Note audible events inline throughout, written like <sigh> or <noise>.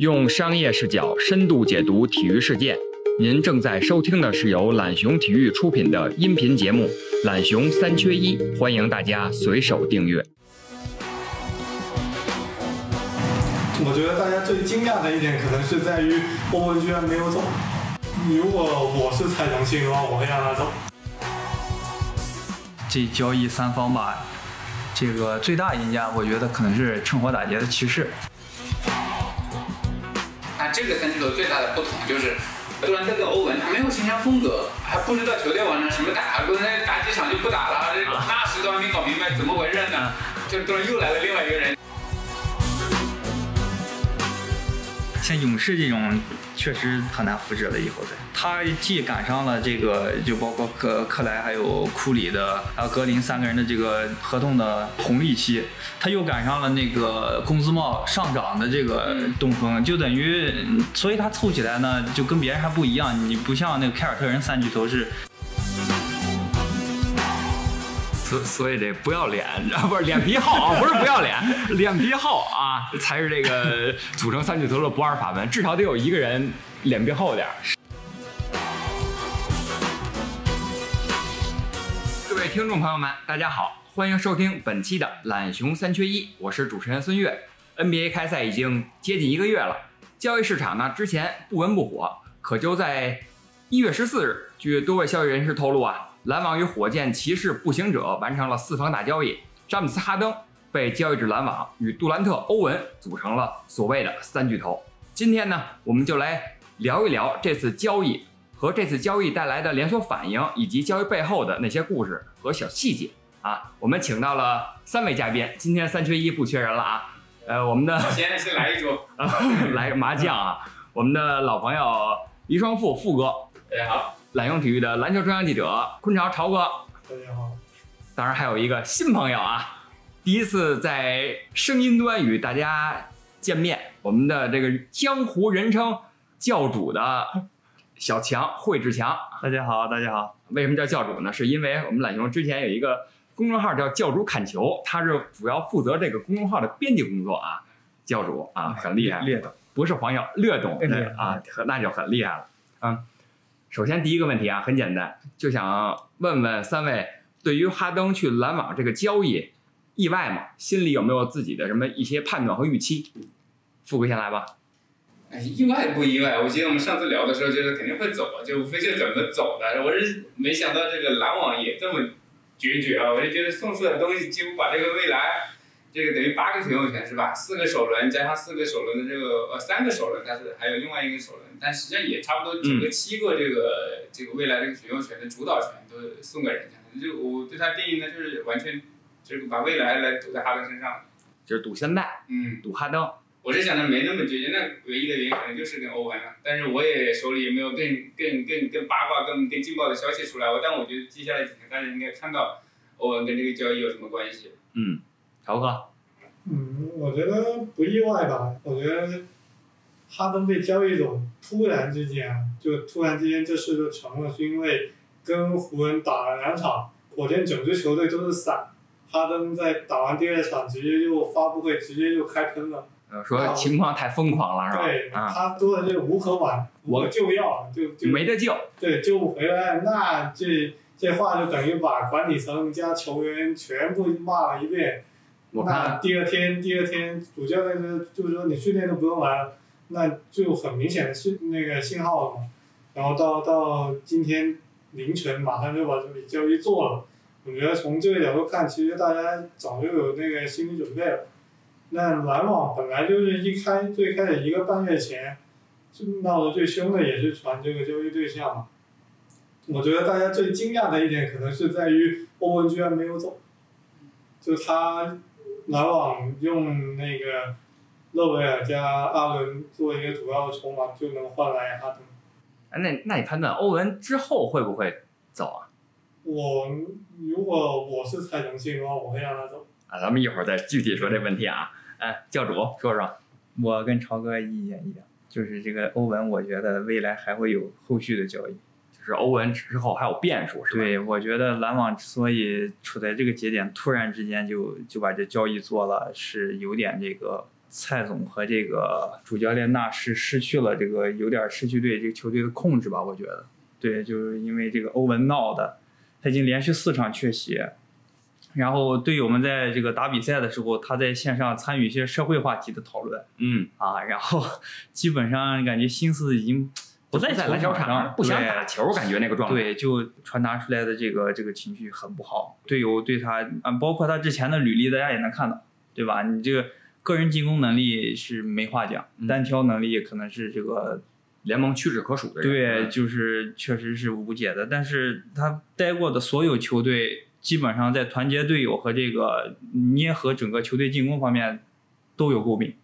用商业视角深度解读体育事件。您正在收听的是由懒熊体育出品的音频节目《懒熊三缺一》，欢迎大家随手订阅。我觉得大家最惊讶的一点可能是在于欧文居然没有走。如果我是蔡崇信的话，我会让他走。这交易三方吧，这个最大赢家，我觉得可能是趁火打劫的骑士。这个三巨头最大的不同就是，杜兰特跟欧文他没有形象风格，还不知道球队往上什么打，可能打几场就不打了，这那时都还没搞明白怎么回事呢，就突然又来了另外一个人。像勇士这种确实很难复制了，以后对。他既赶上了这个，就包括克克莱还有库里的，还有格林三个人的这个合同的红利期，他又赶上了那个工资帽上涨的这个东风，就等于，所以他凑起来呢，就跟别人还不一样。你不像那个凯尔特人三巨头是。所所以这不要脸啊，不是脸皮厚啊，不是不要脸，脸皮厚啊，<laughs> 才是这个组成三巨头的不二法门。至少得有一个人脸皮厚点儿。各位听众朋友们，大家好，欢迎收听本期的懒熊三缺一，我是主持人孙悦。NBA 开赛已经接近一个月了，交易市场呢之前不温不火，可就在一月十四日，据多位消息人士透露啊。篮网与火箭、骑士、步行者完成了四方大交易，詹姆斯、哈登被交易至篮网，与杜兰特、欧文组成了所谓的三巨头。今天呢，我们就来聊一聊这次交易和这次交易带来的连锁反应，以及交易背后的那些故事和小细节啊。我们请到了三位嘉宾，今天三缺一不缺人了啊。呃，我们的 <laughs> 先先来一桌，<laughs> 来个麻将啊。我们的老朋友黎双富富哥，大家好。懒熊体育的篮球专项记者昆潮潮哥，大家好。当然还有一个新朋友啊，第一次在声音端与大家见面，我们的这个江湖人称教主的小强惠志强。大家好，大家好。为什么叫教主呢？是因为我们懒熊之前有一个公众号叫教主砍球，他是主要负责这个公众号的编辑工作啊。教主啊，很厉害，略懂，不是黄药，略懂啊，那就很厉害了，嗯。首先，第一个问题啊，很简单，就想问问三位，对于哈登去篮网这个交易，意外吗？心里有没有自己的什么一些判断和预期？富哥先来吧。哎，意外不意外？我记得我们上次聊的时候，觉得肯定会走，就无非就怎么走的。我是没想到这个篮网也这么决绝啊！我就觉得送出的东西几乎把这个未来。这个等于八个选秀权是吧？四个首轮加上四个首轮的这个呃三个首轮，但是还有另外一个首轮，但实际上也差不多整个七个这个、这个未来这个选秀权的主导权都送给人家。就我对他定义呢，就是完全就是把未来来赌在哈登身上，就是赌现在，嗯，赌哈登。我是想的没那么决绝，那唯一的原因可能就是跟欧文了。但是我也手里也没有更更更更八卦、更更劲爆的消息出来。我但我觉得接下来几天大家应该看到欧文跟这个交易有什么关系。嗯。潮哥，嗯，我觉得不意外吧。我觉得哈登被交易走，突然之间，就突然之间这事就成了，是因为跟湖人打了两场，火箭整支球队都是散，哈登在打完第二场直接就发布会直接就开喷了，说情况太疯狂了，是吧？对，啊，他说的这无可挽，无可救药，就就没得救。对，救不回来，那这这话就等于把管理层加球员全部骂了一遍。我那第二天，第二天主教练就就是说你训练都不用来了，那就很明显的信那个信号了嘛。然后到到今天凌晨，马上就把这笔交易做了。我觉得从这个角度看，其实大家早就有那个心理准备了。那篮网本来就是一开最开始一个半月前，就闹得最凶的也是传这个交易对象嘛。我觉得大家最惊讶的一点可能是在于欧文居然没有走，就他。篮网用那个勒维尔加阿伦做一个主要的筹码，就能换来哈登。哎，那那你判断欧文之后会不会走啊？我如果我是蔡崇信的话，我会让他走。啊，咱们一会儿再具体说这问题啊。哎，教主说说。我跟超哥意见一样，就是这个欧文，我觉得未来还会有后续的交易。就是欧文之后还有变数，是吧？对，我觉得篮网之所以处在这个节点，突然之间就就把这交易做了，是有点这个蔡总和这个主教练纳什失去了这个有点失去对这个球队的控制吧，我觉得，对，就是因为这个欧文闹的，他已经连续四场缺席，然后队友们在这个打比赛的时候，他在线上参与一些社会话题的讨论嗯，啊，然后基本上感觉心思已经不在篮球场场上不想打球，感觉那个状态。对，就传达出来的这个这个情绪很不好，队友对他啊，包括他之前的履历，大家也能看到，对吧？你这个个人进攻能力是没话讲，嗯单挑能力可能是这个联盟屈指可数的人。对，嗯就是确实是无解的。但是他待过的所有球队，基本上在团结队友和这个捏合整个球队进攻方面都有诟病。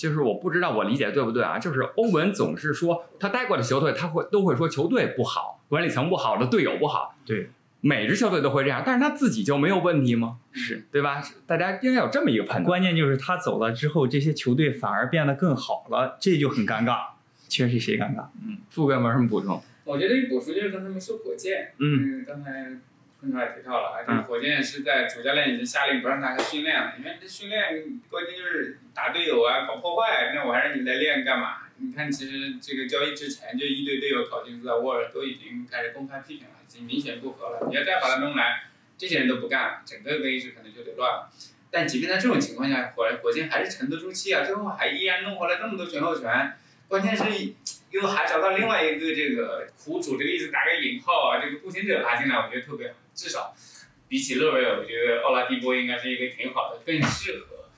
就是我不知道我理解对不对啊？就是欧文总是说他待过的球队，他会都会说球队不好，管理层不好的队友不好。对，每支球队都会这样，但是他自己就没有问题吗？是，对吧？大家应该有这么一个判断。关键就是他走了之后，这些球队反而变得更好了，这就很尴尬。确实谁尴尬。嗯富哥有没有什么补充？我觉得一补充就是刚才没说火箭，嗯，嗯，刚才坤超也提到了而且火箭是在主教练已经下令不让他训练了，因为这训练关键就是打队友啊，搞破坏，那我还让你来练干嘛？你看，其实这个交易之前就一堆队友考辛斯啊、沃尔都已经开始公开批评了，已经明显不合了。你要再把他弄来，这些人都不干了，整个更衣室可能就得乱了。但即便在这种情况下，火火箭还是沉得住气啊，最后还依然弄回来这么多选秀权。关键是又还找到另外一个这个苦主，这个意思打个引号啊，这个步行者拉进来，我觉得特别好。至少比起勒维尔，我觉得奥拉迪波应该是一个挺好的，更适合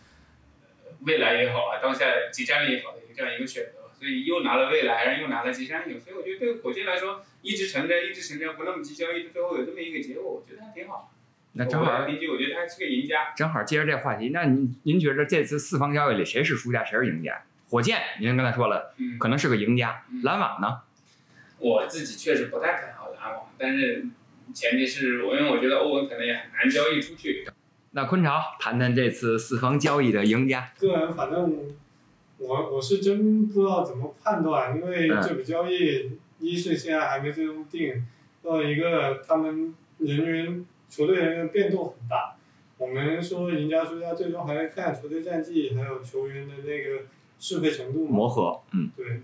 未来也好啊，当下即战力也好的这样一个选择。所以又拿了未来，然后又拿了即战力，所以我觉得对火箭来说，一直沉着，一直沉着，不那么急交易，最后有这么一个结果，我觉得还挺好。那正好，我觉得他是个赢家。正好接着这话题，那您您觉得这次四方交易里谁是输家，谁是赢家？火箭，您刚才说了，嗯，可能是个赢家。篮网呢？我自己确实不太看好篮网，但是前提是我因为我觉得欧文可能也很难交易出去。那昆潮谈谈这次四方交易的赢家。个人反正我我是真不知道怎么判断，因为嗯这笔交易一是现在还没最终定，二一个他们人员球队人员变动很大。我们说赢家输家，最终还是看球队战绩，还有球员的那个适配程度嘛。磨合，嗯，对，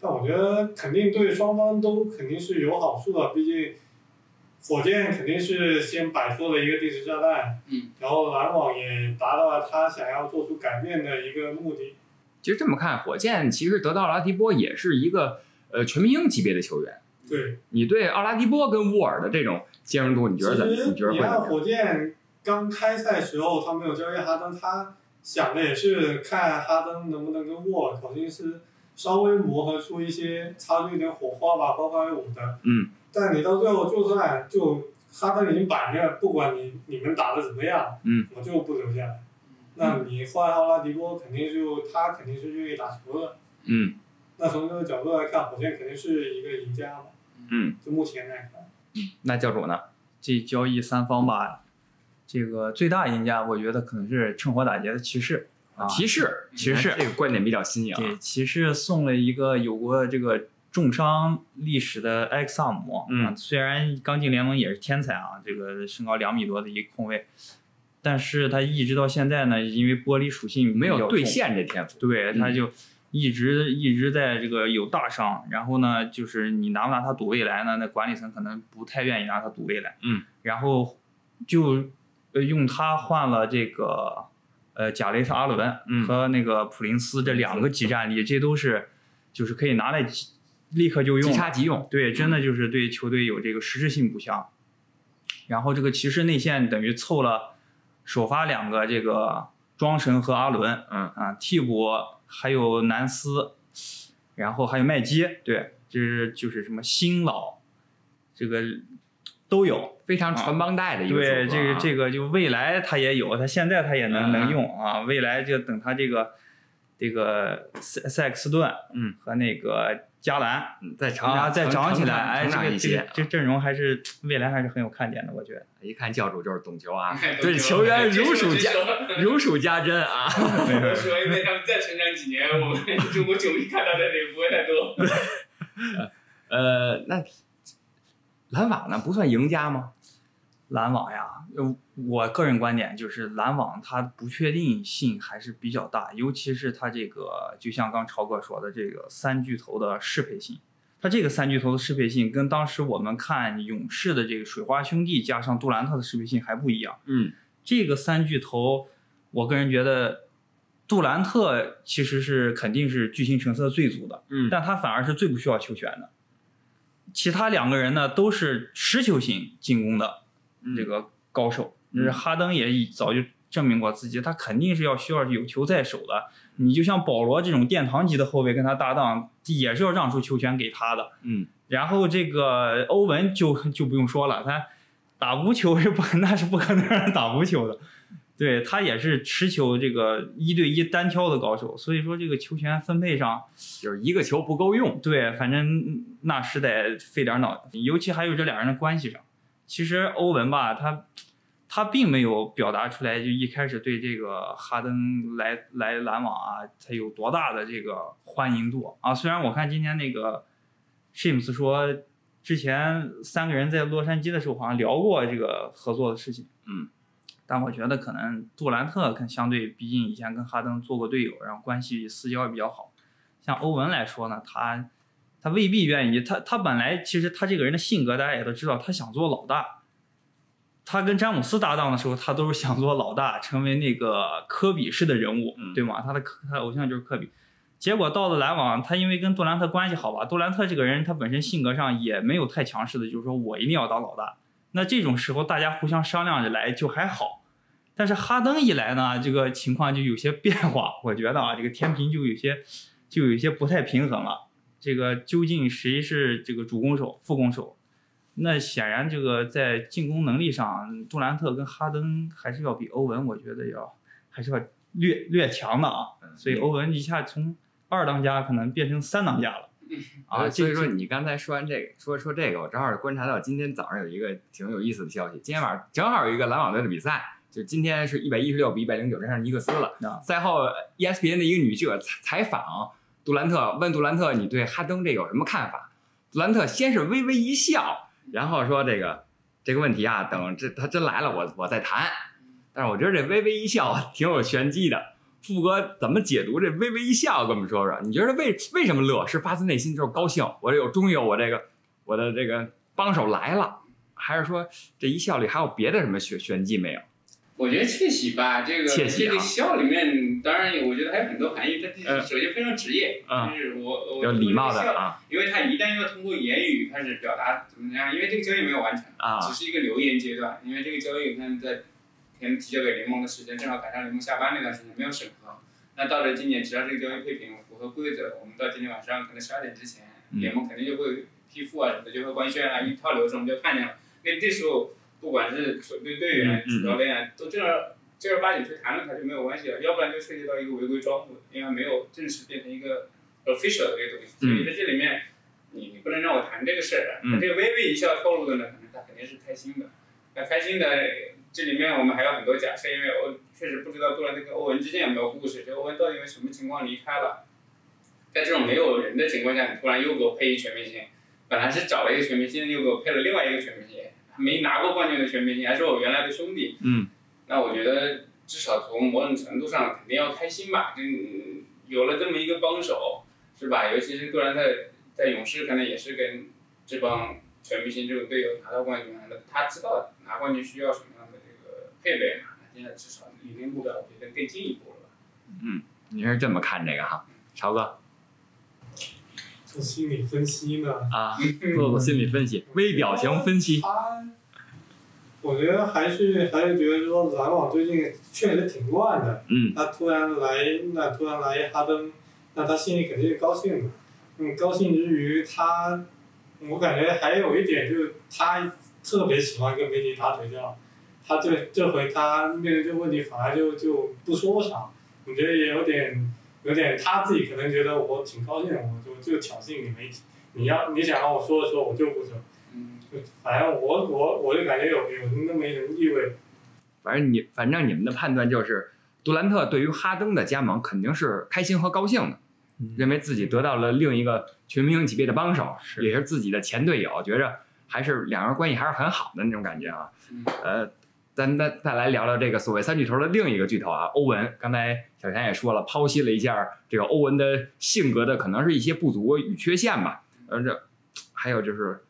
但我觉得肯定对双方都肯定是有好处的，毕竟火箭肯定是先摆脱了一个定时炸弹，嗯，然后篮网也达到了他想要做出改变的一个目的。其实这么看，火箭其实得到拉迪波也是一个呃全明星级别的球员。对，你对奥拉迪波跟沃尔的这种兼容度，你觉得怎么？实你觉得会你看？火箭刚开赛时候他没有交易哈登，他想的也是看哈登能不能跟沃尔、考辛斯稍微磨合出一些擦出一点火花吧，包括五的。嗯。但你到最后就算就哈登已经摆明了，不管你你们打的怎么样，嗯，我就不留下来。那你换奥拉迪波，肯定就他肯定是愿意打球的。嗯那从这个角度来看，火箭肯定是一个赢家嘛。嗯，就目前来看，嗯那教主呢？这交易三方吧，这个最大赢家，我觉得可能是趁火打劫的骑士啊。骑士，骑士这个观点比较新颖啊。对，骑士送了一个有过这个重伤历史的埃克萨姆，嗯啊，虽然刚进联盟也是天才啊，这个身高两米多的一个控卫，但是他一直到现在呢，因为玻璃属性没有兑现这天赋。对，嗯他就一直一直在这个有大伤，然后呢，就是你拿不拿他赌未来呢？那管理层可能不太愿意拿他赌未来，嗯，然后就呃用他换了这个呃贾雷特阿伦嗯和那个普林斯这两个集战力，这都是就是可以拿来即立刻就用即，插即用。对，真的就是对球队有这个实质性补强。然后这个骑士内线等于凑了首发两个这个庄神和阿伦，嗯啊，替补还有南斯，然后还有麦基，对，这是就是什么新老，这个都有。非常传帮带的一个啊。对，这个这个就未来他也有，他现在他也能、嗯能用啊，未来就等他这个这个塞塞克斯顿，嗯，和那个加兰嗯再长啊长，再长起来，成这个这长一些个。这阵容还是未来还是很有看点的，我觉得。一看教主就是懂球啊，<laughs> 哎对球员 <laughs> 如数家家。<laughs> 如数家珍啊。我说，因为他们再成长几年，我们中国球迷看到的也不会太多。呃，那篮网呢不算赢家吗？篮网呀，呃我个人观点就是篮网它不确定性还是比较大，尤其是它这个，就像刚超哥说的这个三巨头的适配性，它这个三巨头的适配性跟当时我们看勇士的这个水花兄弟加上杜兰特的适配性还不一样。嗯这个三巨头，我个人觉得杜兰特其实是肯定是巨星成色最足的，嗯但他反而是最不需要球权的。其他两个人呢，都是持球型进攻的嗯这个高手。就是哈登也早就证明过自己，他肯定是要需要有球在手的。你就像保罗这种殿堂级的后卫，跟他搭档也是要让出球权给他的。嗯然后这个欧文就就不用说了，他打无球是不 <laughs> 那是不可能让人打无球的，对他也是持球这个一对一单挑的高手，所以说这个球权分配上，就是一个球不够用。对，反正那是得费点脑筋，尤其还有这俩人的关系上。其实欧文吧，他他并没有表达出来，就一开始对这个哈登来来篮网啊，他有多大的这个欢迎度啊。虽然我看今天那个 James 说，之前三个人在洛杉矶的时候好像聊过这个合作的事情，嗯，但我觉得可能杜兰特跟相对，毕竟以前跟哈登做过队友，然后关系私交也比较好。像欧文来说呢，他他未必愿意，他他本来其实他这个人的性格大家也都知道，他想做老大。他跟詹姆斯搭档的时候，他都是想做老大，成为那个科比式的人物，嗯对吗？他的科他的偶像就是科比。结果到了篮网，他因为跟杜兰特关系好吧，杜兰特这个人他本身性格上也没有太强势的，就是说我一定要当老大。那这种时候大家互相商量着来就还好，但是哈登一来呢，这个情况就有些变化。我觉得啊，这个天平就有些就有些不太平衡了。这个究竟谁是这个主攻手、副攻手？那显然这个在进攻能力上，杜兰特跟哈登还是要比欧文，我觉得要还是要略略强的啊。所以欧文一下从二当家可能变成三当家了。<laughs> 啊，这所以说你刚才说完这个，说说这个，我正好观察到今天早上有一个挺有意思的消息。今天晚上正好有一个篮网队的比赛，就今天是一百一十六比一百零九战胜尼克斯了。啊赛后，ESPN 的一个女记者采采访杜兰特，问杜兰特你对哈登这个有什么看法？杜兰特先是微微一笑，然后说这个这个问题啊，等这他真来了我我再谈。但是我觉得这微微一笑挺有玄机的。富哥怎么解读这微微一笑？跟我们说说，你觉得为为什么乐？是发自内心就是高兴，我有终于有我这个我的这个帮手来了，还是说这一笑里还有别的什么玄玄机没有？我觉得窃喜吧，这个窃喜啊这个笑里面，当然我觉得还有很多含义。它嗯首先非常职业，嗯就是我我有礼貌的因为他一旦要通过言语开始表达怎么样，因为这个交易没有完成，啊只是一个留言阶段。因为这个交易，看在前提交给联盟的时间正好赶上联盟下班那段时间，没有审核。那到了今年，只要这个交易配平符合规则，我们到今天晚上可能十二点之前，嗯联盟肯定就会批复啊什么的，就会官宣啊，一套流程我们就看见了。因为这时候不管是球队队员、主教练啊，都正儿正儿八经去谈论它就没有关系了，要不然就涉及到一个违规招募，因为没有正式变成一个 official 的一个东西。所以在这里面，你你不能让我谈这个事儿啊。嗯那这个微微一笑透露的呢，可能他肯定是开心的。那开心的这里面我们还有很多假设，因为我确实不知道杜兰特跟欧文之间有没有故事，这欧文到底因为什么情况离开了？在这种没有人的情况下，你突然又给我配一全明星，本来是找了一个全明星，又给我配了另外一个全明星，没拿过冠军的全明星，还是我原来的兄弟。嗯，那我觉得至少从某种程度上肯定要开心吧，嗯，有了这么一个帮手，是吧？尤其是杜兰特在勇士，可能也是跟这帮全明星这种队友拿到冠军他知道拿冠军需要什么配备嘛，那现在至少离那目标，我觉得更进一步了吧。你是这么看这个哈？超哥做心理分析呢，啊，做做心理分析，微表情分析。他，我觉得还是还是觉得说篮网最近确实挺乱的。嗯他突然来，那突然来哈登，那他心里肯定是高兴的。嗯，高兴之余，他，我感觉还有一点就是他特别喜欢跟媒体打嘴仗。他这这回他面对这个问题，反而就就不说啥。我觉得也有点有点他自己可能觉得我挺高兴的，我就就挑衅你没。你要你想让我说的时候，我就不说。嗯，反正我我我就感觉有有那么一种意味。反正你反正你们的判断就是，杜兰特对于哈登的加盟肯定是开心和高兴的，嗯认为自己得到了另一个全明星级别的帮手，是也是自己的前队友，觉着还是两人关系还是很好的那种感觉啊。嗯呃，咱再再来聊聊这个所谓三巨头的另一个巨头啊，欧文。刚才小强也说了，剖析了一下这个欧文的性格的可能是一些不足与缺陷吧。呃，这还有就是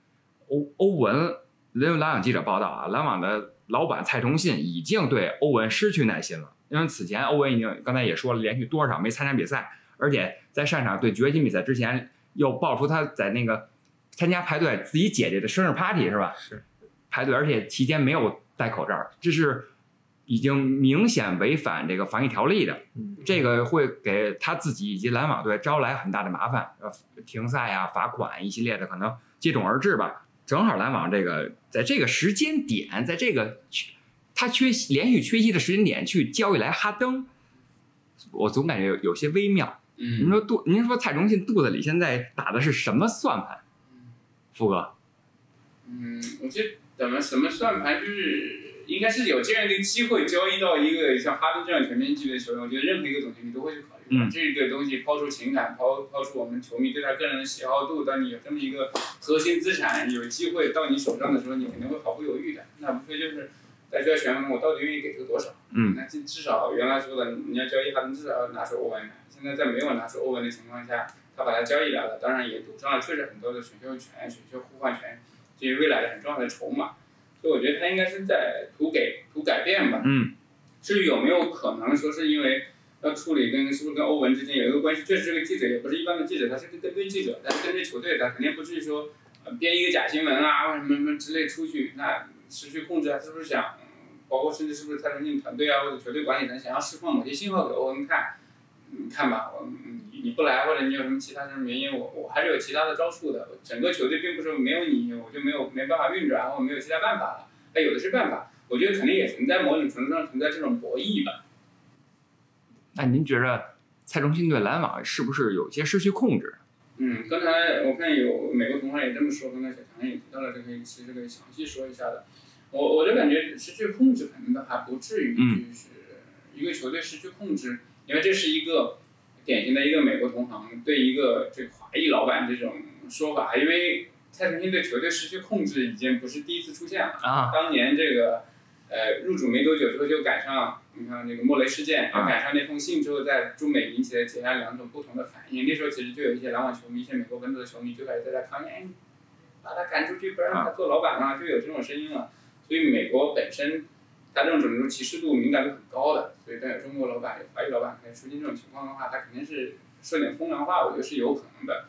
欧欧文，人有篮网记者报道啊，篮网的老板蔡崇信已经对欧文失去耐心了，因为此前欧文已经刚才也说了，连续多少场没参加比赛，而且在上场对掘金比赛之前，又爆出他在那个参加派对自己姐姐的生日 party 是吧？是排队，而且期间没有戴口罩，这是已经明显违反这个防疫条例的。嗯这个会给他自己以及篮网队招来很大的麻烦，呃，停赛啊、罚款一系列的可能接踵而至吧。正好篮网这个在这个时间点，在这个缺他缺席连续缺席的时间点去交易来哈登，我总感觉有有些微妙。嗯您嗯，说肚，您说蔡崇信肚子里现在打的是什么算盘？富哥，嗯，我觉得怎么什么算盘就是应该是有这样一个机会交易到一个像哈登这样全面级的球员，我觉得任何一个总经理都会去考虑的。嗯这个东西抛出情感，抛抛出我们球迷对他个人的喜好度，当你有这么一个核心资产有机会到你手上的时候，你肯定会毫不犹豫的。那无非就是大家选我到底愿意给出多少。嗯那至至少原来说的，你要交易哈登，至少要拿出欧文来。现在在没有拿出欧文的情况下，他把他交易来了，当然也赌上了确实很多的选秀权、选秀互换权，这些未来的很重要的筹码。所以我觉得他应该是在图给图改变吧。嗯至于有没有可能说是因为要处理跟是不是跟欧文之间有一个关系，确实这个记者也不是一般的记者，他是个跟队记者，但是跟队球队他肯定不至于说呃编一个假新闻啊或者什么什么之类出去，那失去控制啊，是不是想，嗯包括甚至是不是蔡崇信团队啊或者球队管理层想要释放某些信号给欧文看，嗯看吧，我嗯你你不来或者你有什么其他什么原因，我我还是有其他的招数的，整个球队并不是没有你我就没有没办法运转，或者没有其他办法了，那有的是办法。我觉得肯定也存在某种程度上存在这种博弈吧。那您觉着蔡崇信对篮网是不是有些失去控制？嗯，刚才我看有美国同行也这么说，刚才小强也提到了这个，其实可以详细说一下的。我我就感觉失去控制可能倒还不至于，嗯就是一个球队失去控制，因为这是一个典型的一个美国同行对一个这个华裔老板这种说法，因为蔡崇信对球队失去控制已经不是第一次出现了。啊，当年这个呃入主没多久之后就赶上，你看那个莫雷事件，啊赶上那封信之后，在中美引起了截然两种不同的反应。那时候其实就有一些篮网球迷、一些美国本土的球迷就开始在那抗议，哎，把他赶出去，不让他做老板了，就有这种声音了。所以美国本身它这种种族歧视度、敏感度很高的，所以当有中国老板、有华裔老板可能出现这种情况的话，他肯定是说点风凉话，我觉得是有可能的。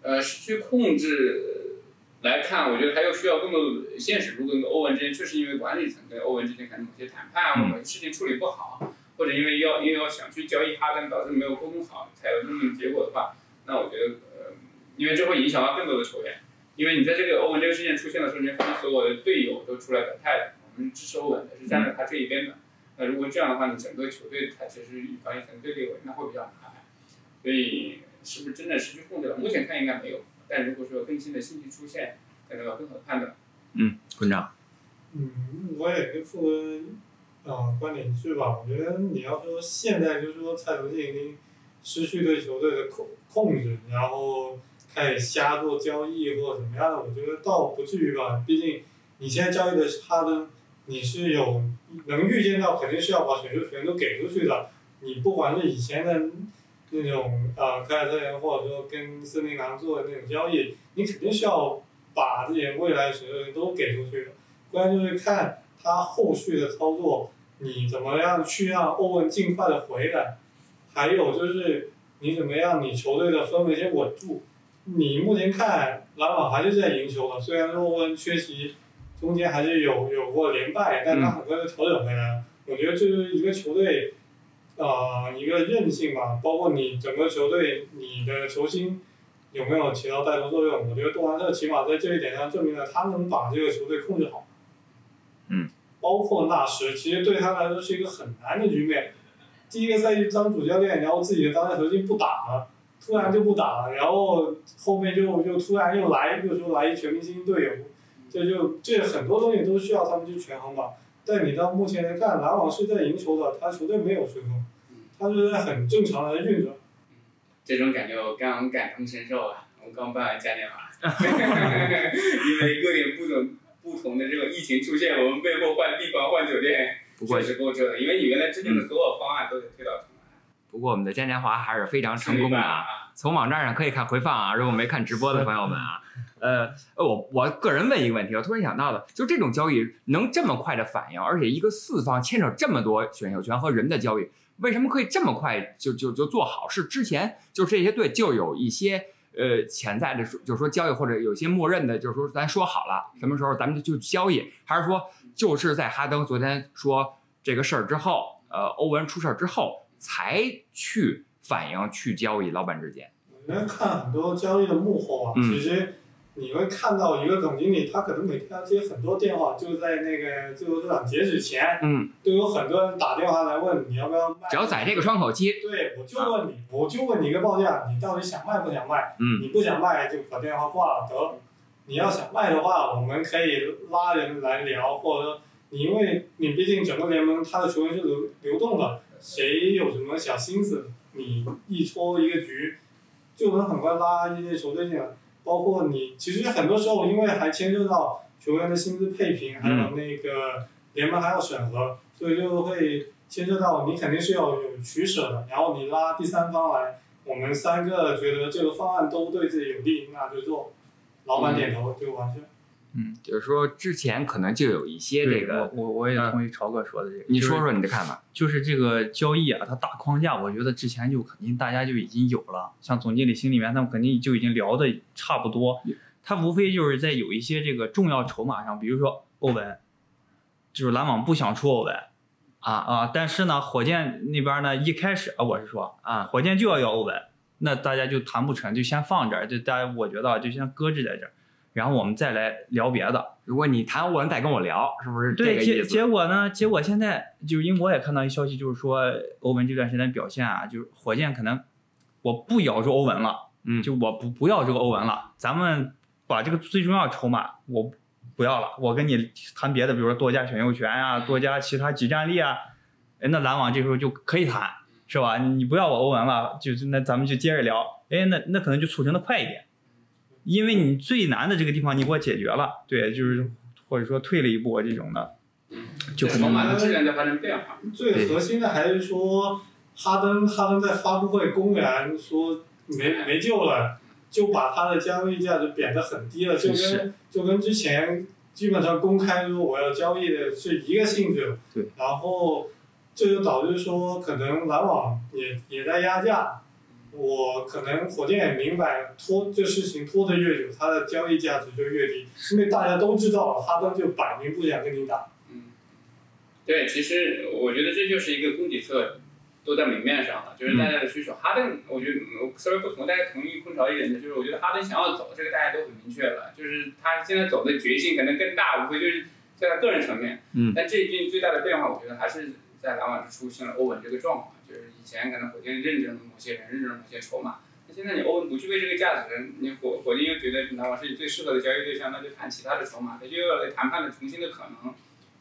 呃，失去控制来看，我觉得还要需要更多的现实。如果跟欧文之间确实因为管理层跟欧文之间可能某些谈判啊，或者事情处理不好，或者因为要因为要想去交易哈登，导致没有沟通好，才有这么结果的话，那我觉得呃，因为这会影响到更多的球员。因为你在这个欧文这个事件出现的时候，你会发现所有的队友都出来表态了，我我们支持欧文的，是站在他这一边的。那如果这样的话呢，整个球队它其实以防疫层对立为，那会比较麻烦。所以是不是真的失去控制了？目前看应该没有。但如果说有更新的信息出现，才能有更好的判断。嗯，馆长，嗯，我也跟傅哥呃观点一致吧。我觉得你要说现在就是说蔡崇信已经失去对球队的控控制，然后开始瞎做交易或者怎么样的，我觉得倒不至于吧。毕竟你现在交易的是哈登，你是有能预见到肯定是要把选秀权都给出去的。你不管是以前的那种呃凯尔特人，或者说跟森林狼做的那种交易，你肯定是要把这些未来的选秀权都给出去的。关键就是看他后续的操作，你怎么样去让欧文尽快的回来，还有就是你怎么样你球队的氛围先稳住。你目前看篮网还是在赢球的，虽然说欧文缺席，中间还是有有过连败，但他很快就调整回来了。我觉得这是一个球队，呃，一个韧性吧，包括你整个球队你的球星有没有起到带头作用？我觉得杜兰特起码在这一点上证明了他能把这个球队控制好。嗯。包括纳什，其实对他来说是一个很难的局面。第一个赛季当主教练，然后自己的当家球星不打了，突然就不打了，然后后面就就突然又来，又说来一全明星队友，这就这很多东西都需要他们去权衡吧。但你到目前来看，篮网是在赢球的，他球队没有吹风，他是在很正常的运转。这种感觉我刚感同身受啊！我刚办完嘉年华，因为各点不同不同的这种疫情出现，我们被迫换地方、换酒店，不过确实够折腾。因为你原来制定的所有方案都得推倒重来，不过我们的嘉年华还是非常成功的啊。啊。从网站上可以看回放啊，如果没看直播的朋友们啊，<laughs> 呃，呃我我个人问一个问题，我突然想到的，就这种交易能这么快的反应，而且一个四方牵扯这么多选秀权和人的交易，为什么可以这么快就就就做好？是之前就这些队就有一些呃潜在的，就是说交易或者有些默认的，就是说咱说好了什么时候咱们就就交易，还是说就是在哈登昨天说这个事儿之后，呃，欧文出事儿之后才去反应去交易老板之间？你能看很多交易的幕后啊，嗯其实你会看到一个总经理，他可能每天要接很多电话，就在那个最后这场截止前，嗯，都有很多人打电话来问你要不要卖。只要在这个窗口接，对，我就问你，我就问你一个报价，你到底想卖不想卖？嗯你不想卖就把电话挂了得。你要想卖的话，我们可以拉人来聊，或者说你因为你毕竟整个联盟它的球员是流流动的，谁有什么小心思，你一戳一个局，就能很快拉一些球队进来。包括你，其实很多时候因为还牵涉到球员的薪资配平，还有那个联盟还要审核，所以就会牵涉到你肯定是要有取舍的。然后你拉第三方来，我们三个觉得这个方案都对自己有利，那就做。老板点头就完事。嗯，就是说之前可能就有一些这个，我我我也同意超哥说的这个。你说说你的看法。就是这个交易啊，它大框架，我觉得之前就肯定大家就已经有了，像总经理心里面他们肯定就已经聊的差不多。他无非就是在有一些这个重要筹码上，比如说欧文，就是篮网不想出欧文啊啊，但是呢，火箭那边呢一开始啊我是说啊，火箭就要要欧文，那大家就谈不成，就先放这儿，就大家我觉得啊就先搁置在这儿，然后我们再来聊别的。如果你谈欧文再跟我聊，是不是这对，结个意思？结果呢？结果现在就是因为我也看到一消息，就是说欧文这段时间表现啊，就是火箭可能我不咬住欧文了，嗯就我不不要这个欧文了，咱们把这个最重要筹码我不要了，我跟你谈别的，比如说多加选秀权啊，多加其他几战力啊，哎，那篮网这时候就可以谈，是吧？你不要我欧文了，就是那咱们就接着聊，哎，那那可能就促成的快一点，因为你最难的这个地方你给我解决了，对，就是或者说退了一步这种的。就可能筹码的质量在发生变化。最核心的还是说，哈登哈登在发布会公然说没没救了，就把他的交易价值贬得很低了，就跟是就跟之前基本上公开说我要交易的是一个性质。对。然后这就导致说，可能篮网也也在压价。我可能火箭也明白，拖这事情拖得越久，它的交易价值就越低，因为大家都知道哈登就摆明不想跟你打。嗯对，其实我觉得这就是一个供给侧都在明面上了，就是大家的需求。哈登，我觉得我稍微不同，大家同意空巢一点的，就是我觉得哈登想要走，这个大家都很明确了，就是他现在走的决心可能更大，无非就是在他个人层面。嗯但最近最大的变化，我觉得还是在篮网是出现了欧文这个状况，就是以前可能火箭认证了某些人，认证了某些筹码。那现在你欧文不具备这个价值，你火火箭又觉得篮网是你最适合的交易对象，那就谈其他的筹码，那就要来谈判的重新的可能。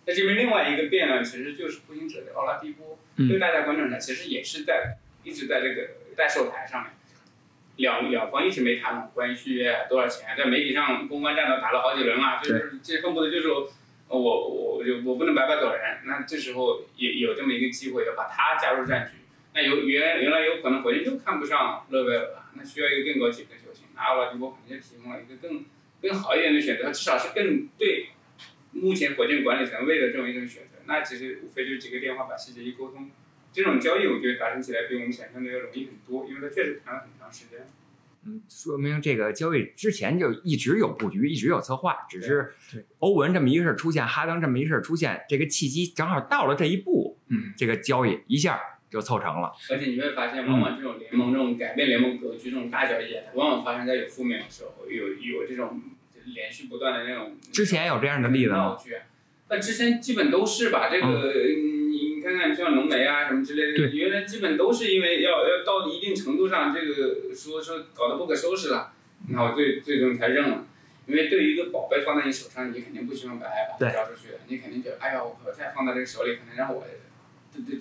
那这边另外一个变量，其实就是步行者的奥拉迪波，对大家观众呢，其实也是在一直在这个在售台上面，两两方一直没谈拢关于续约多少钱，在媒体上公关战都打了好几轮了，就是这恨不得就是我我我我不能白白走人，那这时候也有这么一个机会要把他加入战局，那有原原来有可能火箭就看不上勒维尔了，那需要一个更高级别的球星，那奥拉迪波肯定就提供了一个更更好一点的选择，至少是更对目前火箭管理层为了。这种一种选择，那其实无非就是几个电话把细节一沟通，这种交易我觉得达成起来比我们想象的要容易很多，因为它确实谈了很长时间。嗯，说明这个交易之前就一直有布局，一直有策划，只是欧文这么一个事儿出现，哈登这么一个事儿出现，这个契机正好到了这一步，嗯，这个交易一下就凑成了。而且你会发现，往往这种联盟、这种改变联盟格局、这种大交易，它往往发生在有负面的时候，有有这种连续不断的那种。之前有这样的例子吗？那之前基本都是吧，这个、你你看看像浓眉啊什么之类的，对原来基本都是因为要要到一定程度上，这个说说搞得不可收拾了，那我最最终才认了。因为对于一个宝贝放在你手上，你肯定不希望白白把它交出去的，你肯定觉得，哎呀，我我再放在这个手里，可能让我，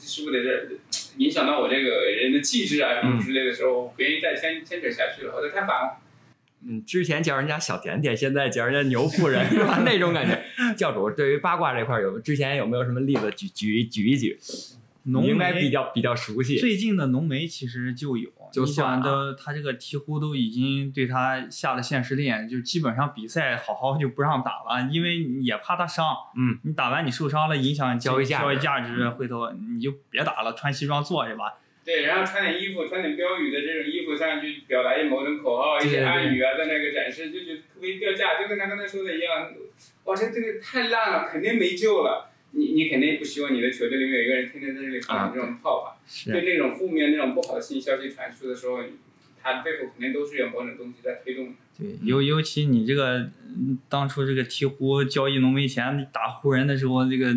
是不是得这影响到我这个人的气质啊什么之类的时候，我不愿意再牵牵扯下去了，我这太烦了。嗯，之前叫人家小甜甜，现在叫人家牛夫人，是 <laughs> 吧？那种感觉。教主对于八卦这块儿有之前有没有什么例子举举举一举？浓你应该眉比较比较熟悉。最近的浓眉其实就有，你就想的他这个鹈鹕都已经对他下了限时令，就基本上比赛好好就不让打了，因为你也怕他伤。嗯，你打完你受伤了，影响交易价值交易价值，回头你就别打了，穿西装坐去吧。对，然后穿点衣服，穿点标语的这种衣服上去，表达一某种口号、一些暗语啊，在那个展示，就觉得特别掉价，就跟他刚才说的一样，哇，这这个太烂了，肯定没救了。你你肯定不希望你的球队里面有一个人天天在这里放这种炮吧？对那种负面、那种不好的信息消息传输的时候，他背后肯定都是有某种东西在推动的。对，尤尤其你这个嗯当初这个鹈鹕交易浓眉前打湖人的时候，这个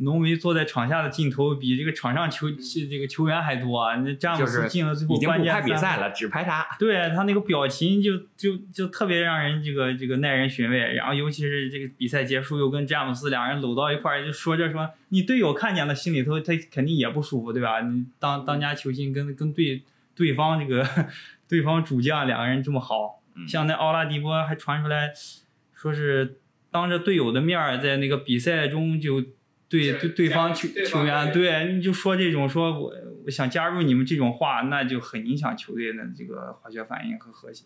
浓眉坐在场下的镜头比这个场上球这个球员还多啊！那詹姆斯进了最后已经不关键三分拍比赛了，只拍他。对他那个表情就就就特别让人这个这个耐人寻味，然后尤其是这个比赛结束又跟詹姆斯两人搂到一块儿，就说着说你队友看见了心里头他肯定也不舒服，对吧？你当当家球星跟跟对对方这个 <laughs> 对方主将两个人这么好，嗯像那奥拉迪波还传出来说是当着队友的面儿在那个比赛中就。对对，对方球球员，对你就说这种说我我想加入你们这种话，那就很影响球队的这个化学反应和和谐。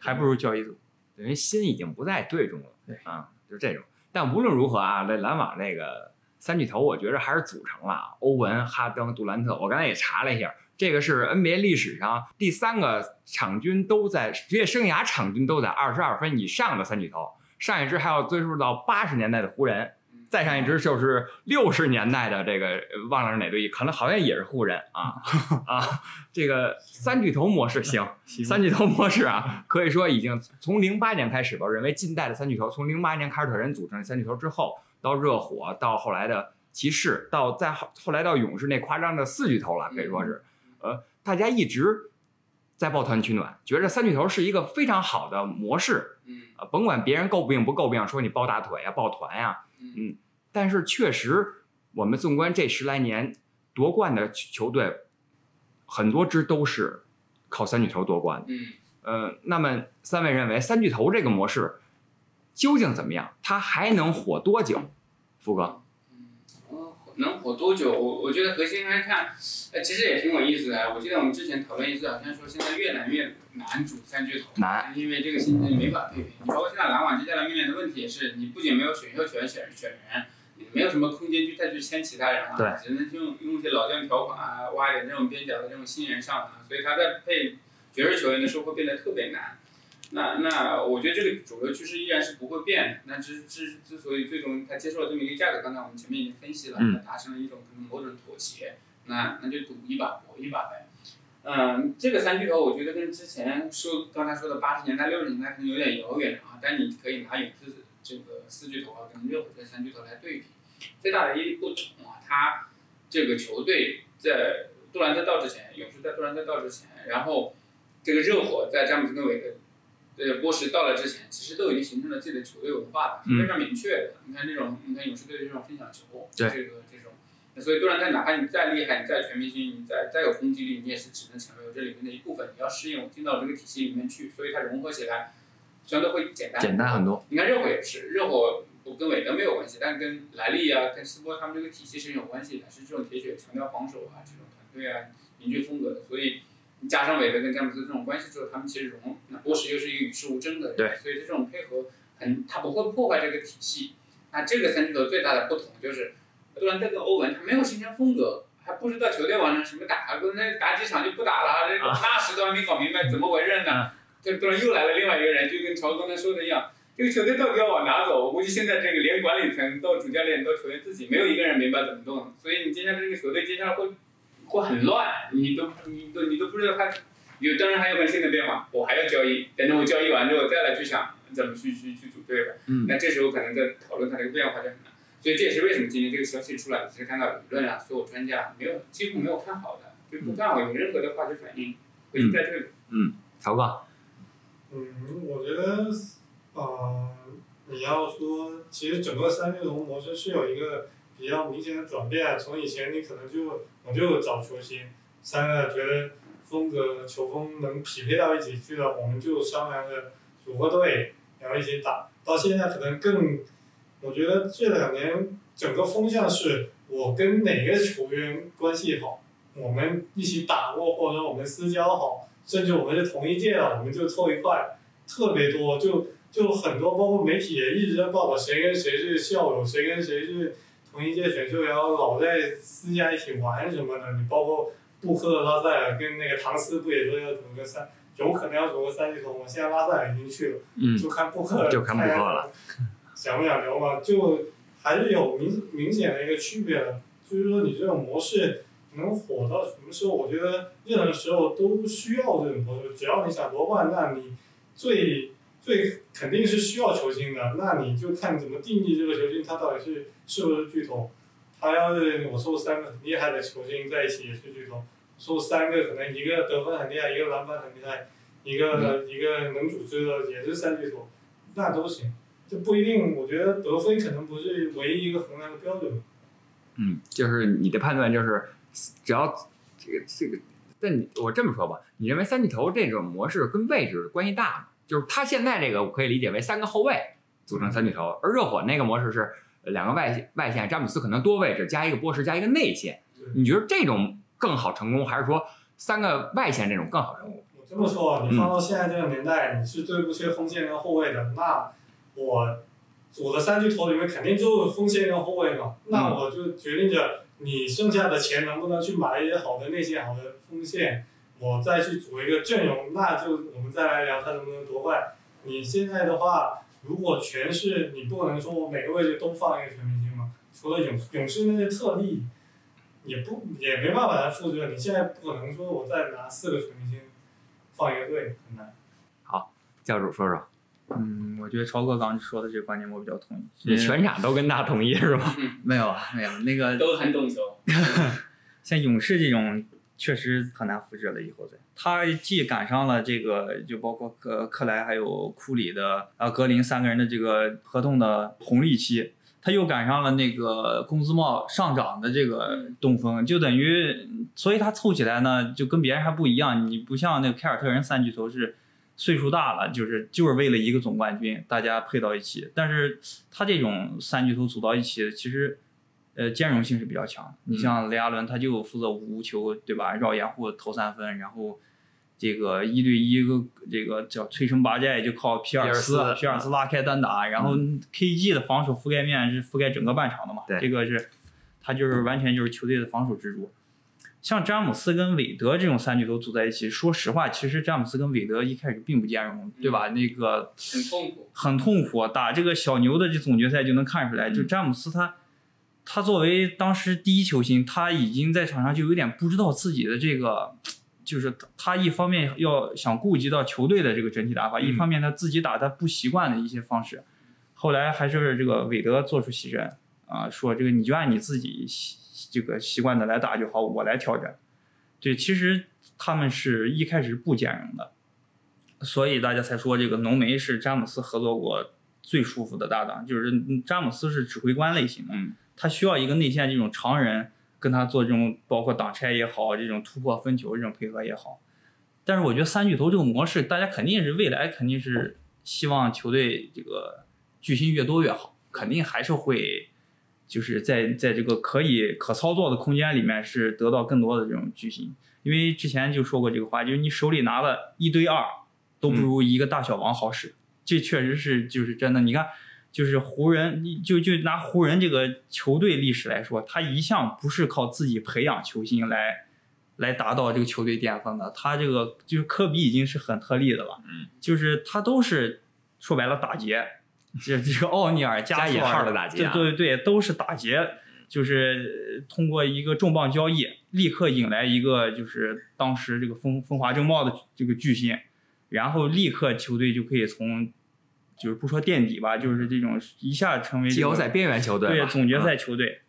还不如交易组。等于心已经不在队中了。对啊，就是这种。但无论如何啊，这篮网那个三巨头，我觉着还是组成了欧文、哈登、杜兰特。我刚才也查了一下，这个是 NBA 历史上第三个场均都在职业生涯场均都在二十二分以上的三巨头。上一支还要追溯到八十年代的湖人，再上一支就是六十年代的这个呃忘了是哪队，可能好像也是湖人啊 <laughs> 啊！这个三巨头模式 <laughs> 行，三巨头模式啊，可以说已经从零八年开始吧，我认为近代的三巨头，从零八年凯尔特人组成三巨头之后，到热火，到后来的骑士，到再后后来到勇士那夸张的四巨头了，可以说是，呃，大家一直在抱团取暖，觉着三巨头是一个非常好的模式，嗯呃，甭管别人诟病不诟病，说你抱大腿啊、抱团呀、嗯但是确实，我们纵观这十来年夺冠的球队，很多支都是靠三巨头夺冠的。嗯，呃，那么三位认为三巨头这个模式究竟怎么样？它还能火多久？福哥，呃能火多久？我我觉得核心还是看，呃，其实也挺有意思的。我记得我们之前讨论一次，好像说现在越来越难组三巨头，难，因为这个薪资没法配平。你包括现在篮网接下来面临的问题也是，你不仅没有选秀权选选人，你没有什么空间去再去签其他人啊，对只能用用一些老将条款啊，挖一点这种边角的这种新人上来，所以他在配爵士球员的时候会变得特别难。那那我觉得这个主流趋势依然是不会变的。那之之之所以最终他接受了这么一个价格，刚才我们前面已经分析了，嗯他达成了一种可能某种妥协。那那就赌一把搏一把呗。嗯，这个三巨头我觉得跟之前说刚才说的八十年代、六十年代可能有点遥远啊，但你可以拿勇士这个四巨头啊跟热火这三巨头来对比。最大的一不同啊，他这个球队在杜兰特到之前，勇士在杜兰特到之前，然后这个热火在詹姆斯跟韦德。呃，波什到来之前，其实都已经形成了自己的球队文化了，嗯非常明确的。你看这种，你看勇士队这种分享球，对这个这种，所以杜兰特哪怕你再厉害，你再全明星，你再再有攻击力，你也是只能成为这里面的一部分。你要适应进到这个体系里面去，所以它融合起来相对会简单简单很多。你看热火也是，热火不跟韦德没有关系，但跟莱利啊、跟斯波他们这个体系是有关系的，是这种铁血强调防守啊、这种团队啊凝聚风格的。所以你加上韦德跟詹姆斯这种关系之后，他们其实融。那波什又是一个与世无争的人，对所以这种配合很，他不会破坏这个体系。那这个三巨头最大的不同就是，杜兰特跟欧文他没有形成风格，还不知道球队往上什么打，刚才打几场就不打了，这个啊那时都还没搞明白怎么回事呢。这突然又来了另外一个人，就跟曹刚才说的一样。这个球队到底要往哪走？我估计现在这个连管理层到主教练到球员自己，没有一个人明白怎么弄。所以你接下来这个球队接下来会会很乱，你都你都你都不知道他有，当然还有很新的变化，我还要交易，等着我交易完之后再来去想怎么去去去组队吧。嗯那这时候可能在讨论它这个变化就很难。所以这也是为什么今天这个消息出来，其实看到舆论啊，所有专家没有几乎没有看好的，就不看好有任何的化学反应会在这里。嗯曹哥，嗯，我觉得，呃，你要说，其实整个三巨头模式是有一个比较明显的转变。从以前你可能就我就找球星，三个觉得风格、球风能匹配到一起去了，我们就商量着组个队，然后一起打。到现在可能更，我觉得这两年整个风向是，我跟哪个球员关系好，我们一起打过，或者我们私交好，甚至我们是同一届的，我们就凑一块，特别多，就就很多，包括媒体也一直在报道谁跟谁是校友，谁跟谁是同一届选秀，然后老在私下一起玩什么的。你包括布克、拉塞尔跟那个唐斯不也说要组个三，有可能要组个三巨头吗？现在拉塞尔已经去了。嗯，就看布克，就看布克了，想不想留嘛？就还是有明明显的一个区别的，就是说你这种模式能火到什么时候？我觉得任何时候都需要这种模式。只要你想夺冠，那你最最肯定是需要球星的。那你就看怎么定义这个球星，他到底是是不是巨头。他要是我凑三个很厉害的球星在一起也是巨头，凑三个可能一个得分很厉害，一个篮板很厉害。一个、一个能组织的也是三巨头，那都行，就不一定。我觉得得分可能不是唯一一个衡量的标准。嗯，就是你的判断就是，只要这个这个，但你我这么说吧，你认为三巨头这种模式跟位置关系大吗？就是他现在这个我可以理解为三个后卫组成三巨头，而热火那个模式是两个外线外线，詹姆斯可能多位置加一个波什加一个内线。你觉得这种更好成功，还是说三个外线这种更好成功？这么说，你放到现在这个年代，你是最不缺锋线跟后卫的。那我组的三巨头里面肯定就是锋线跟后卫嘛。那我就决定着，你剩下的钱能不能去买一些好的内线、好的锋线，我再去组一个阵容。那就我们再来聊他能不能夺冠。你现在的话，如果全是你不能说我每个位置都放一个全明星嘛？除了勇勇士那些特例，也不也没办法来复制。你现在不可能说我再拿四个全明星。放一个队很难。好，教主说说。嗯，我觉得超哥刚说的这个观点我比较同意。你全场都跟他同意是吧？没有啊，没有那个都很懂球。<laughs> 像勇士这种确实很难复制了，以后再。他既赶上了这个，就包括克克莱还有库里的啊格林三个人的这个合同的红利期，他又赶上了那个工资帽上涨的这个东风，就等于，所以他凑起来呢，就跟别人还不一样。你不像那个凯尔特人三巨头是岁数大了，就是就是为了一个总冠军，大家配到一起。但是他这种三巨头组到一起，其实。呃，兼容性是比较强。你像雷阿伦，他就负责无球，对吧？绕掩护投三分，然后这个一对一个这个叫摧城拔寨，就靠皮尔斯，皮尔斯拉开单打。然后 KG 的防守覆盖面是覆盖整个半场的嘛？这个是，他就是完全就是球队的防守支柱。像詹姆斯跟韦德这种三巨头组在一起，说实话，其实詹姆斯跟韦德一开始并不兼容，对吧？那个很痛苦，很痛苦。打这个小牛的这总决赛就能看出来，就詹姆斯他。他作为当时第一球星，他已经在场上就有点不知道自己的这个，就是他一方面要想顾及到球队的这个整体打法，一方面他自己打他不习惯的一些方式。后来还是这个韦德做出牺牲啊，说这个你就按你自己这个习惯的来打就好，我来调整。对，其实他们是一开始不兼容的，所以大家才说这个浓眉是詹姆斯合作过最舒服的搭档，就是詹姆斯是指挥官类型的。他需要一个内线这种常人跟他做这种包括挡拆也好，这种突破分球这种配合也好。但是我觉得三巨头这个模式，大家肯定是未来肯定是希望球队这个巨星越多越好，肯定还是会就是在在这个可以可操作的空间里面是得到更多的这种巨星。因为之前就说过这个话，就是你手里拿了一堆二，都不如一个大小王好使。这确实是就是真的，你看。就是湖人，就就拿湖人这个球队历史来说，他一向不是靠自己培养球星来来达到这个球队巅峰的。他这个就是科比已经是很特例的了，嗯，就是他都是说白了打劫，这这个奥尼尔加引号的打劫，对对对，都是打劫，就是通过一个重磅交易，立刻引来一个就是当时这个风风华正茂的这个巨星，然后立刻球队就可以从。就是不说垫底吧，就是这种一下成为季后赛边缘球队，对总决赛球队。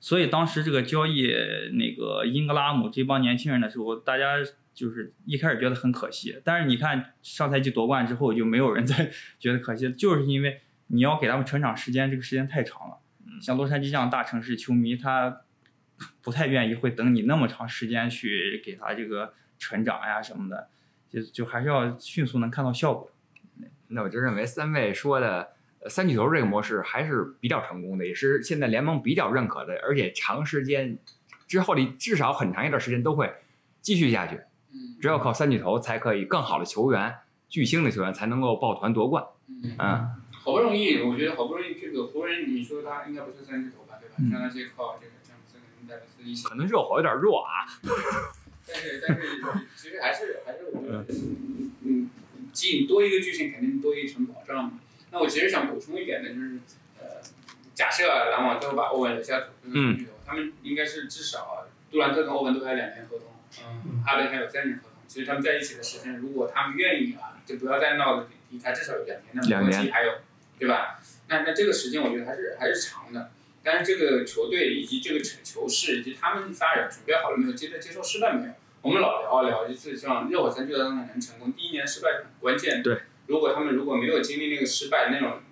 所以当时这个交易那个英格拉姆这帮年轻人的时候，大家就是一开始觉得很可惜。但是你看上赛季夺冠之后，就没有人 <laughs> 再觉得可惜，就是因为你要给他们成长时间，这个时间太长了。像洛杉矶这样大城市球迷，他不太愿意会等你那么长时间去给他这个成长呀什么的，就就还是要迅速能看到效果。那我就认为三位说的呃三巨头这个模式还是比较成功的，也是现在联盟比较认可的，而且长时间之后的至少很长一段时间都会继续下去。嗯只有靠三巨头才可以更好的球员、巨星的球员才能够抱团夺冠。嗯嗯，好不容易，我觉得好不容易这个湖人，你说他应该不是三巨头吧，对吧？嗯像那些靠这个詹姆斯跟戴维斯一起可能热火有点弱啊。但是但 <laughs> 是其实还是还是我觉得，嗯，基多一个巨星肯定多一层保障嘛。那我其实想补充一点的就是，呃，假设啊篮网最后把欧文留下走，这个三巨头，他们应该是至少啊杜兰特跟欧文都还有两年合同，嗯，哈登还有三年合同。其实他们在一起的时间，如果他们愿意啊，就不要再闹了，离开至少有两年的两年还有，对吧？那那这个时间我觉得还是还是长的。但是这个球队以及这个球球市以及他们仨人准备好了没有？接着接受失败没有？我们老聊聊，一次像热火三巨头当中能成功，第一年失败是很关键的。对，如果他们如果没有经历那个失败那种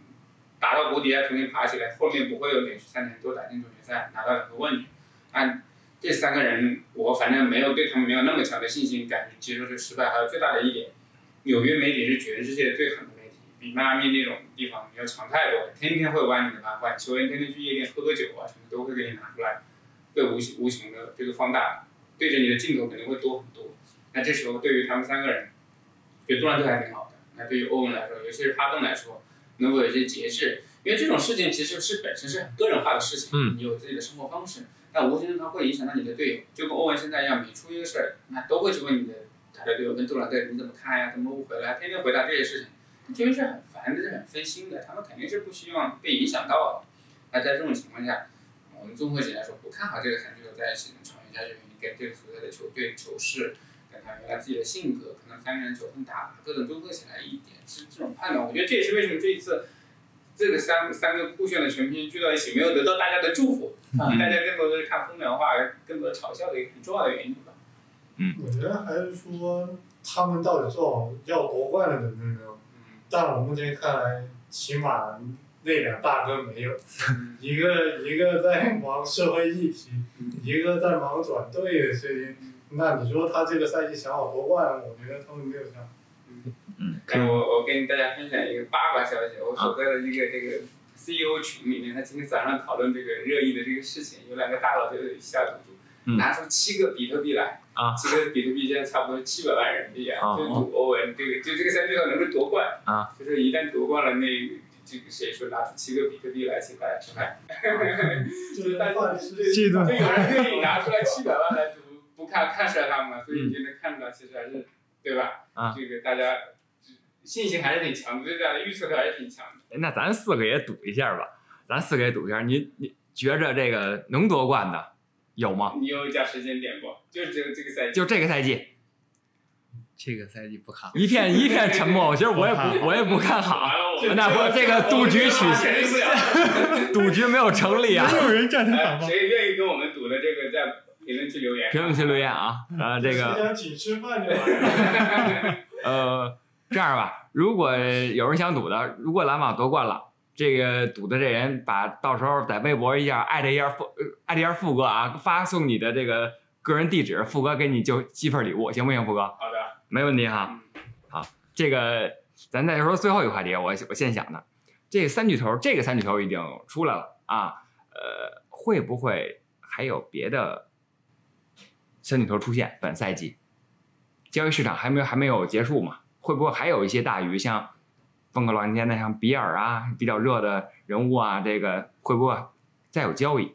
打到谷底啊重新爬起来，后面不会有连续三年都打进总决赛拿到两个冠军。按这三个人，我反正没有对他们没有那么强的信心，敢于接受这失败。还有最大的一点，纽约媒体是全世界最狠的媒体，比迈阿密那种地方要强太多了，天天会挖你的八卦，球员天天去夜店喝喝酒啊，什么都会给你拿出来，会无形无形的这个放大，对着你的镜头肯定会多很多。那这时候对于他们三个人，对杜兰特还挺好的。那对于欧文来说，尤其是哈登来说，能够有一些节制，因为这种事情其实是本身是很个人化的事情，嗯你有自己的生活方式，但无形中它会影响到你的队友，就跟欧文现在一样，每出一个事儿，那都会去问你的他的队友跟杜兰特你怎么看呀，怎么误会了呀，天天回答这些事情，其实是很烦的，是很分心的，他们肯定是不希望被影响到的。那在这种情况下，我们综合起来说，不看好这个三巨头在一起能长远下去，你跟这个所在的球队球市。跟他原来自己的性格，可能三个人球更打，各种综合起来一点是这种判断。我觉得这也是为什么这一次这个三三个酷炫的全拼聚到一起，没有得到大家的祝福，啊，大家更多的是看风凉话，更多嘲笑的一个很重要的原因吧。嗯我觉得还是说他们到底做好要夺冠的准备没有？嗯但我目前看来，起码那俩大哥没有，嗯 <laughs> 一个一个在忙社会议题，一个在忙转队的事情。那你说他这个赛季想好夺冠，我觉得他们没有想。嗯，哎，我我跟大家分享一个八卦消息，我所在的一个这个 CEO 群里面，他今天早上讨论这个热议的这个事情，有两个大佬就下赌注，嗯拿出七个比特币来，啊七个比特币现在差不多七百万人民币啊，啊就赌欧文这个，就这个赛季要能够夺冠啊，就是一旦夺冠了，那这个谁说拿出七个比特币来请大家吃饭，<laughs> 就是大家是这顿就有人愿意拿出来七百万来赌，不看看衰他们了，所以你就能看到其实还是对吧？啊这个大家信心还是挺强的，对大家预测力还是挺强的。哎那咱四个也赌一下吧，咱四个也赌一下。你你觉着这个能夺冠的有吗？你有讲时间点不？就是这个这个赛季，就这个赛季，这个赛季不看好。一片一片沉默。我觉得我也不我也不看好，那不这个赌局取。<laughs> 赌局没有成立啊。没有人站哎，谁愿意跟我们赌的这个在评论区留言。评论区留言啊，呃，这个想请吃饭就完了。<laughs> 呃，这样吧，如果有人想赌的，如果篮网夺冠了，这个赌的这人把到时候在微博一下艾特一下富呃艾特一下富哥啊，发送你的这个个人地址，富哥给你就寄份礼物，行不行？富哥，好的，没问题哈。好，这个咱再说最后一个话题，我我现想的，这个三巨头，这个三巨头已经出来了啊，呃，会不会还有别的三巨头出现？本赛季交易市场还没有还没有结束嘛？会不会还有一些大鱼，像风口浪尖的，像比尔啊，比较热的人物啊，这个会不会再有交易？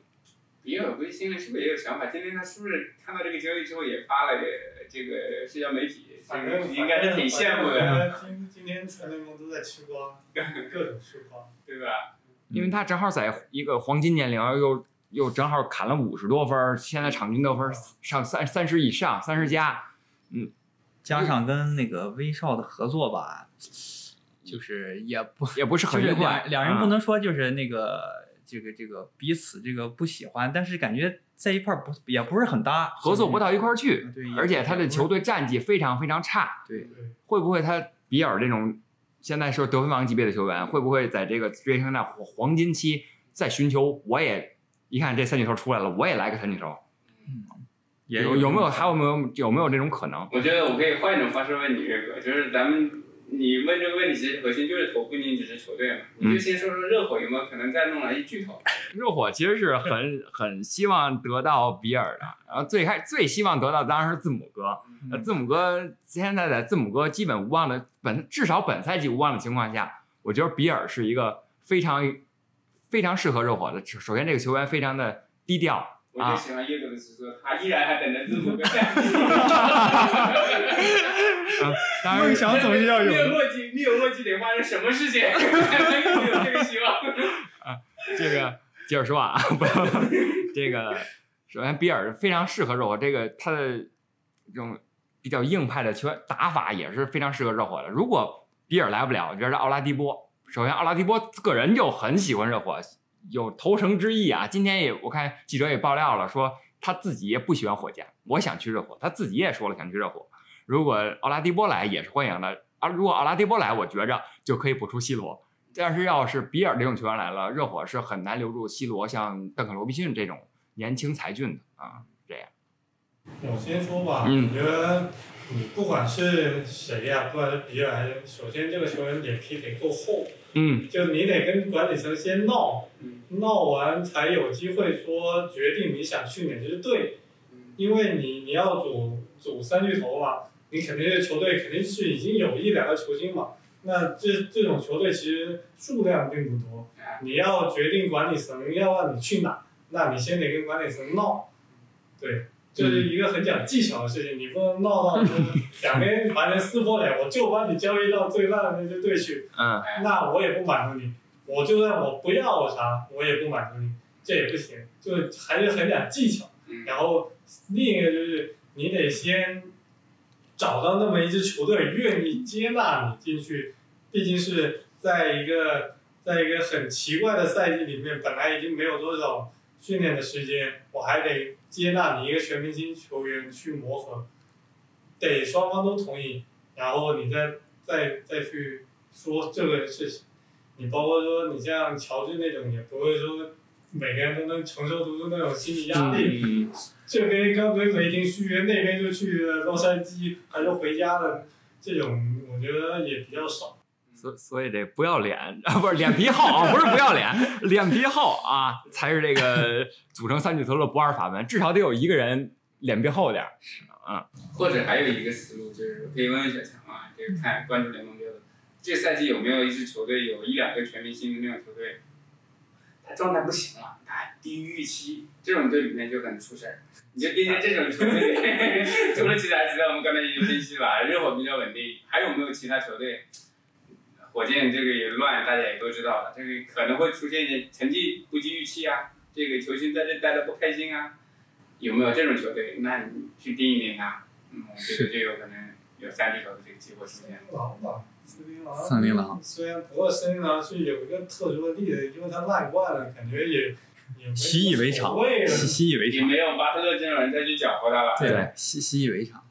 比尔龟心里是不是也有想法？今天他是不是看到这个交易之后也发了这个社交媒体？反正应该是挺羡慕的，的。今今天全联盟都在吃瓜，<laughs> 各种吃瓜。对吧？因为他正好在一个黄金年龄，又又正好砍了五十多分儿，现在场均得分上三三十以上，三十加。嗯加上跟那个威少的合作吧，就是也不也不是很愉快两，人啊不能说就是那个这个这个彼此这个不喜欢，但是感觉在一块儿不也不是很搭，合作不到一块儿去，对，而且他的球队战绩非常非常差。对对，会不会他比尔这种现在是得分王级别的球员，会不会在这个职业生涯黄金期再寻求？我也一看这三巨头出来了，我也来个三巨头。也有有没有还有没有有没有这种可能？我觉得我可以换一种方式问你，岳哥，就是咱们你问这个问题，其实核心就是投不仅仅只是球队嘛，你就先说说热火有没有可能再弄来一巨头？<laughs> 热火其实是很 <laughs> 很希望得到比尔的，然后最开最希望得到当然是字母哥。呃，字母哥现在在字母哥基本无望的本至少本赛季无望的情况下，我觉得比尔是一个非常非常适合热火的。首先，这个球员非常的低调我最喜欢叶总的是说，他依然还等着字母哥下当然梦想总是要有的。灭墨迹，灭墨迹得发生什么事情 <laughs> 才能有这个希望？这个接着说啊，<laughs> 不要这个，首先比尔非常适合热火，这个他的这种比较硬派的球员打法也是非常适合热火的。如果比尔来不了，我觉得奥拉迪波，首先奥拉迪波个人就很喜欢热火，有投诚之意啊。今天也我看记者也爆料了，说他自己也不喜欢火箭，我想去热火，他自己也说了想去热火。如果奥拉迪波来也是欢迎的，啊，如果奥拉迪波来，我觉着就可以补出 C 罗。但是要是比尔这种球员来了，热火是很难留住 C 罗像邓肯罗宾逊这种年轻才俊的啊。这样，我先说吧，嗯我觉得你不管是谁呀、不管是比尔还是，首先这个球员脸皮得够厚，嗯。就你得跟管理层先闹，嗯。闹完才有机会说决定你想去哪支队，因为你你要组组三巨头嘛，你肯定是球队肯定是已经有一两个球星嘛，那这这种球队其实数量并不多，你要决定管理层要让你去哪，那你先得跟管理层闹，对。这是一个很讲技巧的事情，你不能闹到说两边完全撕破脸，我就把你交易到最烂的那支队去，嗯那我也不满足你，我就算我不要我啥，我也不满足你，这也不行，就还是很讲技巧。嗯然后另一个就是你得先找到那么一支球队愿意接纳你进去，毕竟是在一个在一个很奇怪的赛季里面，本来已经没有多少训练的时间，我还得接纳你一个全明星球员去磨合，得双方都同意，然后你再再再去说这个事情。你包括说你像乔治那种，也不会说每个人都能承受得住那种心理压力。嗯这边刚跟雷霆续约，那边就去了洛杉矶，还是回家了，这种我觉得也比较少。所所以这不要脸 <laughs> 啊，不是脸皮厚啊，不是不要脸，脸皮厚啊，才是这个组成三巨头的不二法门，至少得有一个人脸皮厚点儿。啊，或者还有一个思路，就是可以问问小强啊，就是看关注联盟队的，这赛季有没有一支球队有一两个全明星的那种球队，他状态不行了，他低于预期，这种队里面就很出事儿。你就盯着这种球队，<laughs> 除了其他球队，我们刚才已经分析了，热火比较稳定，还有没有其他球队？火箭这个也乱，大家也都知道了，这个可能会出现一些成绩不及预期啊，这个球星在这待的不开心啊，有没有这种球队？那你去盯一盯他，嗯，我觉得就有可能有三巨头的这个机会出现。狼吧，森林狼。森林狼虽然不过森林狼是有一个特殊的例子，因为他烂惯了，感觉也也习以为常。习习以为常。也没有巴特勒这种人再去搅和他了。对习习以为常。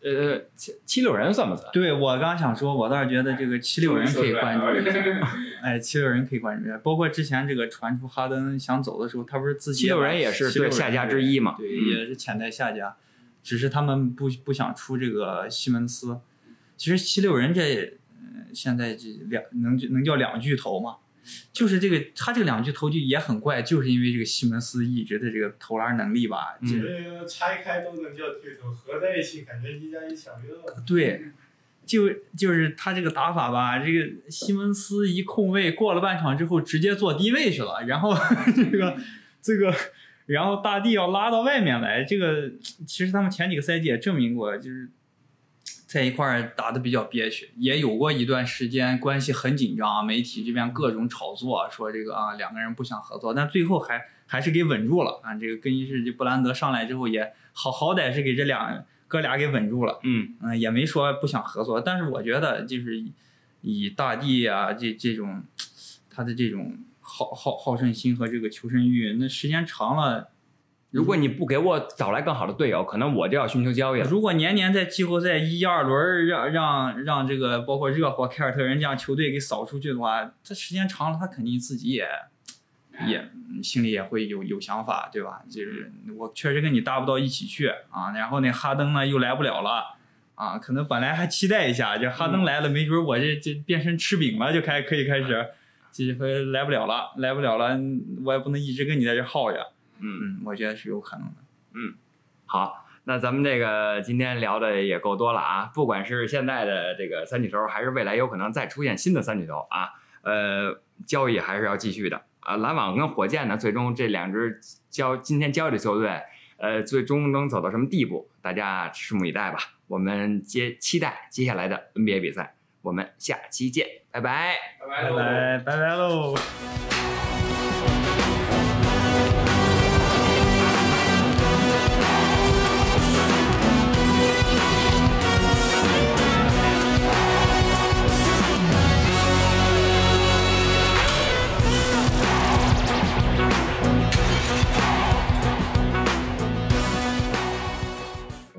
呃，七七六人算不算？对我刚想说，我倒是觉得这个七六人可以关注 <laughs> 一下。哎，七六人可以关注一下，包括之前这个传出哈登想走的时候，他不是自己七六人也是对下家之一嘛。对，嗯也是潜在下家，只是他们不不想出这个西蒙斯。其实七六人这，呃现在这两能能叫两巨头吗？就是这个他这两句投球也很怪，就是因为这个西蒙斯一直的这个投篮能力吧，嗯就这个拆开都能叫巨头，合在一起感觉一加一小于二。对，就就是他这个打法吧，这个西蒙斯一控卫过了半场之后，直接坐低位去了，然后 <laughs> 这个这个，然后大帝要拉到外面来，这个其实他们前几个赛季也证明过，就是在一块儿打的比较憋屈，也有过一段时间关系很紧张啊，媒体这边各种炒作，说这个啊两个人不想合作，但最后还还是给稳住了啊。这个更衣室这布兰德上来之后也好好歹是给这俩哥俩给稳住了。嗯嗯，也没说不想合作，但是我觉得就是以以大地啊这这种他的这种好好好胜心和这个求胜欲，那时间长了，如果你不给我找来更好的队友，可能我就要寻求交易了。如果年年在季后赛一二轮让让让这个包括热火、凯尔特人这样球队给扫出去的话，他时间长了，他肯定自己也也嗯心里也会有有想法，对吧？就是我确实跟你搭不到一起去啊，然后那哈登呢又来不了了。啊，可能本来还期待一下，这哈登来了，没准我这这变身吃饼了，就开可以开始，这回来不了了，来不了了，我也不能一直跟你在这耗着。嗯，嗯，我觉得是有可能的。嗯好，那咱们这个今天聊的也够多了啊，不管是现在的这个三巨头，还是未来有可能再出现新的三巨头啊，呃，交易还是要继续的啊。篮网跟火箭呢，最终这两支交今天交易的球队，呃，最终能走到什么地步，大家拭目以待吧。我们接期待接下来的 NBA 比赛，我们下期见，拜拜。拜拜拜拜拜喽。